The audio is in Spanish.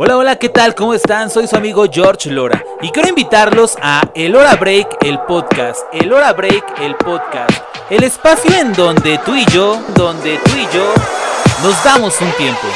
Hola, hola, ¿qué tal? ¿Cómo están? Soy su amigo George Lora y quiero invitarlos a El Hora Break, el podcast. El Hora Break, el podcast. El espacio en donde tú y yo, donde tú y yo nos damos un tiempo.